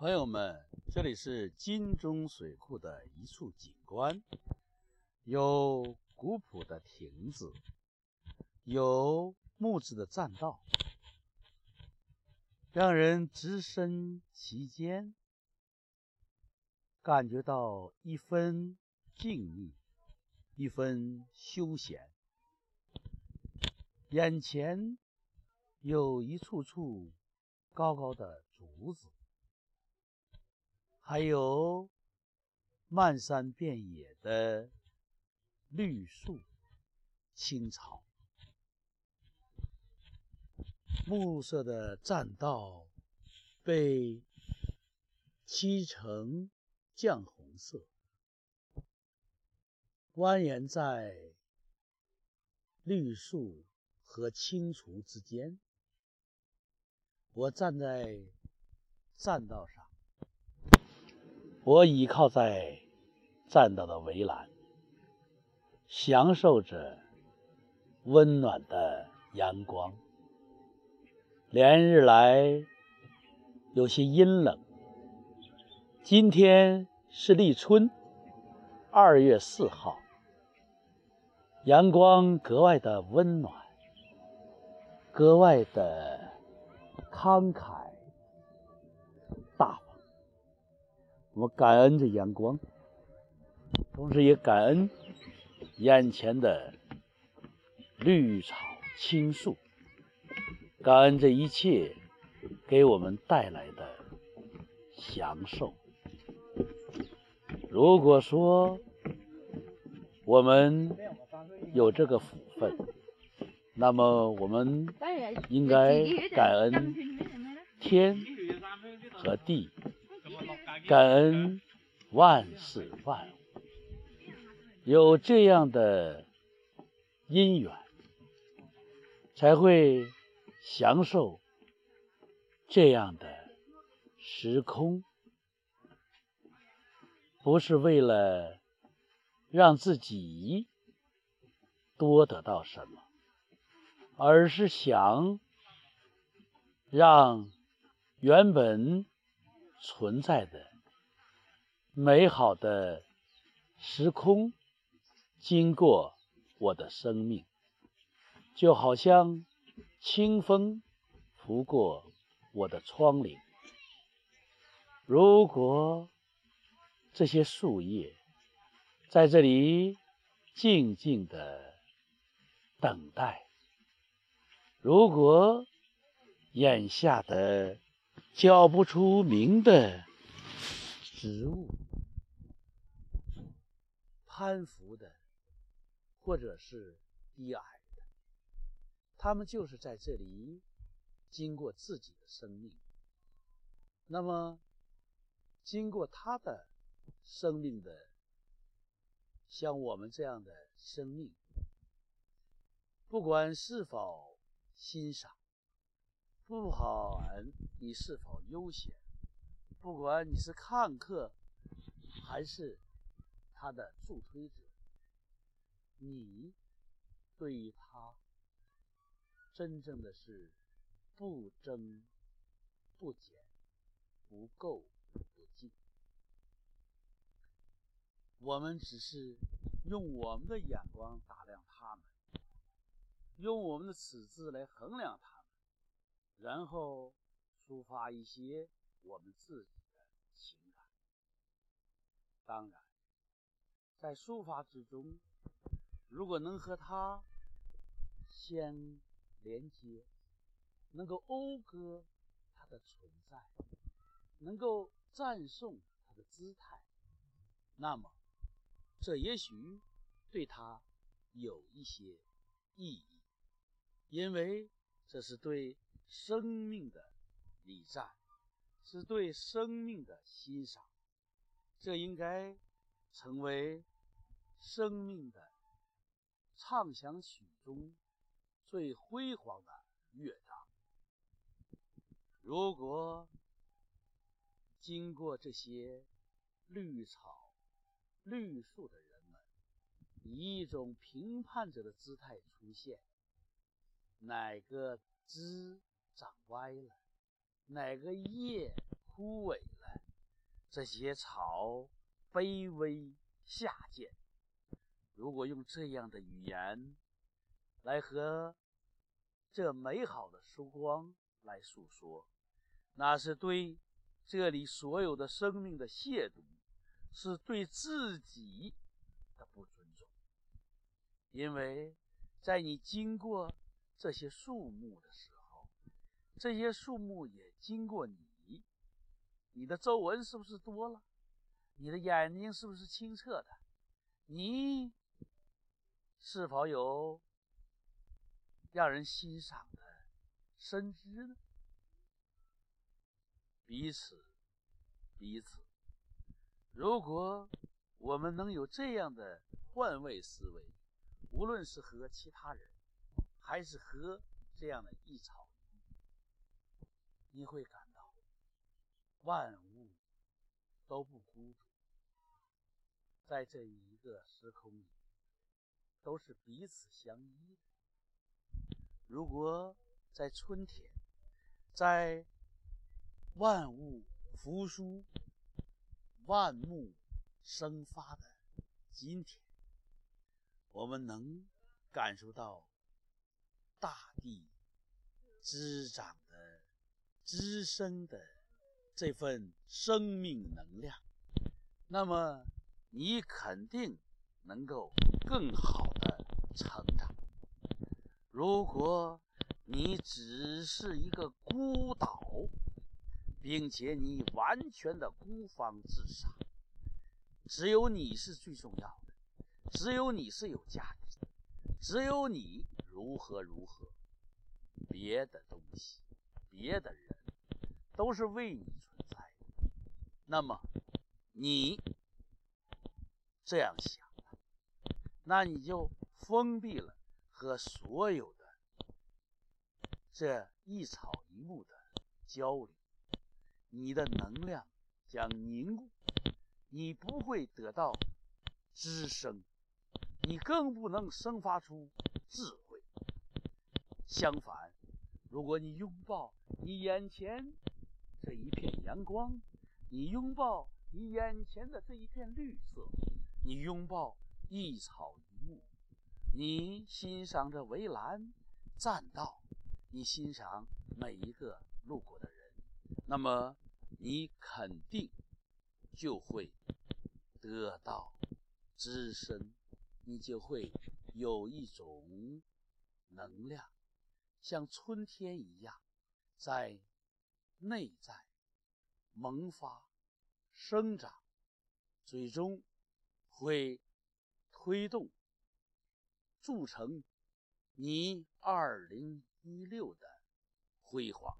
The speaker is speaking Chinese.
朋友们，这里是金钟水库的一处景观，有古朴的亭子，有木质的栈道，让人置身其间，感觉到一分静谧，一分休闲。眼前有一处处高高的竹子。还有漫山遍野的绿树、青草，暮色的栈道被漆成绛红色，蜿蜒在绿树和青竹之间。我站在栈道上。我倚靠在栈道的围栏，享受着温暖的阳光。连日来有些阴冷，今天是立春，二月四号，阳光格外的温暖，格外的慷慨。我们感恩这阳光，同时也感恩眼前的绿草青树，感恩这一切给我们带来的享受。如果说我们有这个福分，那么我们应该感恩天和地。感恩万事万物，有这样的因缘，才会享受这样的时空。不是为了让自己多得到什么，而是想让原本。存在的美好的时空，经过我的生命，就好像清风拂过我的窗棂。如果这些树叶在这里静静的等待，如果眼下的。叫不出名的植物，攀附的，或者是低矮的，他们就是在这里经过自己的生命。那么，经过他的生命的，像我们这样的生命，不管是否欣赏。不管你是否悠闲，不管你是看客还是他的助推者，你对于他真正的是不增不减，不够不净。我们只是用我们的眼光打量他们，用我们的尺子来衡量他们。然后抒发一些我们自己的情感。当然，在书法之中，如果能和它相连接，能够讴歌它的存在，能够赞颂它的姿态，那么这也许对他有一些意义，因为这是对。生命的礼赞，是对生命的欣赏，这应该成为生命的畅想曲中最辉煌的乐章。如果经过这些绿草、绿树的人们，以一种评判者的姿态出现，哪个枝？长歪了，哪个叶枯萎了，这些草卑微下贱。如果用这样的语言来和这美好的曙光来诉说，那是对这里所有的生命的亵渎，是对自己的不尊重。因为在你经过这些树木的时候，这些树木也经过你，你的皱纹是不是多了？你的眼睛是不是清澈的？你。是否有让人欣赏的深知呢？彼此，彼此。如果我们能有这样的换位思维，无论是和其他人，还是和这样的一草一木，你会感到万物都不孤独，在这一个时空里。都是彼此相依的。如果在春天，在万物复苏、万木生发的今天，我们能感受到大地滋长的、滋生的这份生命能量，那么你肯定能够更好的。成长。如果你只是一个孤岛，并且你完全的孤芳自赏，只有你是最重要的，只有你是有价值的，只有你如何如何，别的东西、别的人都是为你存在的。那么你这样想那你就。封闭了和所有的这一草一木的交流，你的能量将凝固，你不会得到滋生，你更不能生发出智慧。相反，如果你拥抱你眼前这一片阳光，你拥抱你眼前的这一片绿色，你拥抱一草一木。你欣赏着围栏、栈道，你欣赏每一个路过的人，那么你肯定就会得到滋生，你就会有一种能量，像春天一样，在内在萌发、生长，最终会推动铸成你二零一六的辉煌。